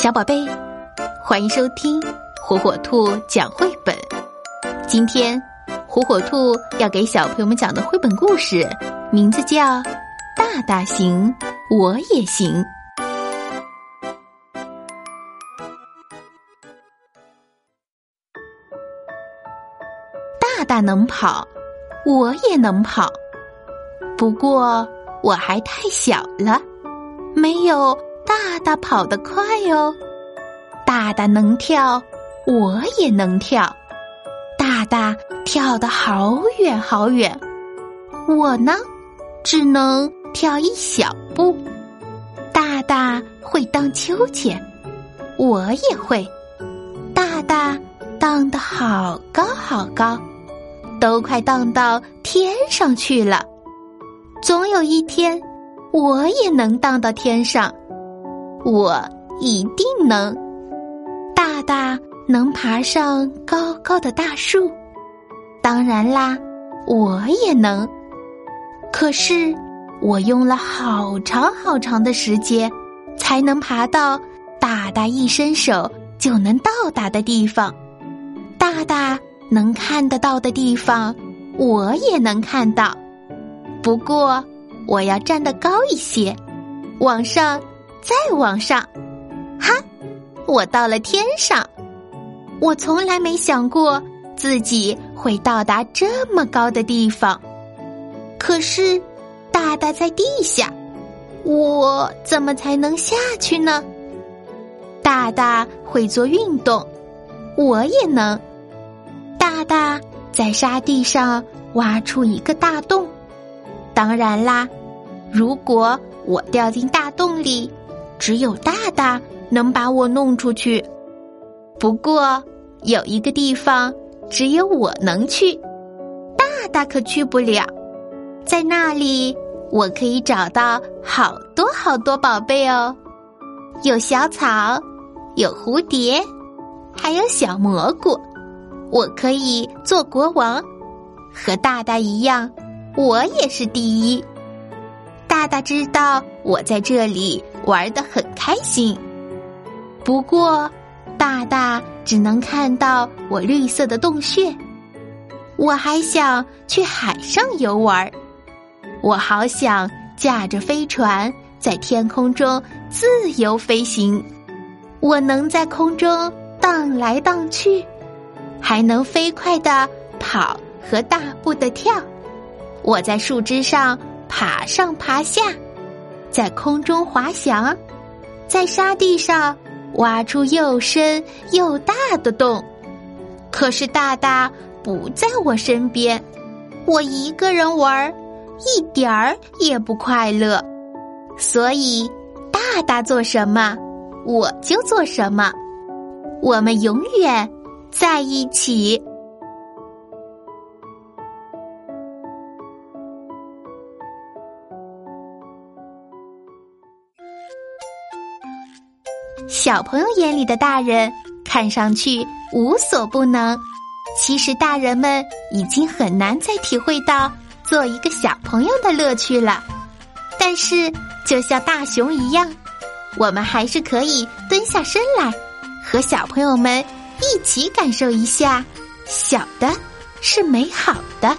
小宝贝，欢迎收听火火兔讲绘本。今天，火火兔要给小朋友们讲的绘本故事，名字叫《大大行我也行》。大大能跑，我也能跑，不过我还太小了，没有。大大跑得快哦，大大能跳，我也能跳。大大跳得好远好远，我呢，只能跳一小步。大大会荡秋千，我也会。大大荡得好高好高，都快荡到天上去了。总有一天，我也能荡到天上。我一定能，大大能爬上高高的大树，当然啦，我也能。可是我用了好长好长的时间，才能爬到大大一伸手就能到达的地方。大大能看得到的地方，我也能看到。不过我要站得高一些，往上。再往上，哈！我到了天上。我从来没想过自己会到达这么高的地方。可是，大大在地下，我怎么才能下去呢？大大会做运动，我也能。大大在沙地上挖出一个大洞。当然啦，如果我掉进大洞里。只有大大能把我弄出去，不过有一个地方只有我能去，大大可去不了。在那里，我可以找到好多好多宝贝哦，有小草，有蝴蝶，还有小蘑菇。我可以做国王，和大大一样，我也是第一。大大知道我在这里。玩得很开心，不过大大只能看到我绿色的洞穴。我还想去海上游玩，我好想驾着飞船在天空中自由飞行。我能在空中荡来荡去，还能飞快的跑和大步的跳。我在树枝上爬上爬下。在空中滑翔，在沙地上挖出又深又大的洞。可是大大不在我身边，我一个人玩，一点儿也不快乐。所以，大大做什么，我就做什么。我们永远在一起。小朋友眼里的大人看上去无所不能，其实大人们已经很难再体会到做一个小朋友的乐趣了。但是，就像大熊一样，我们还是可以蹲下身来，和小朋友们一起感受一下，小的是美好的。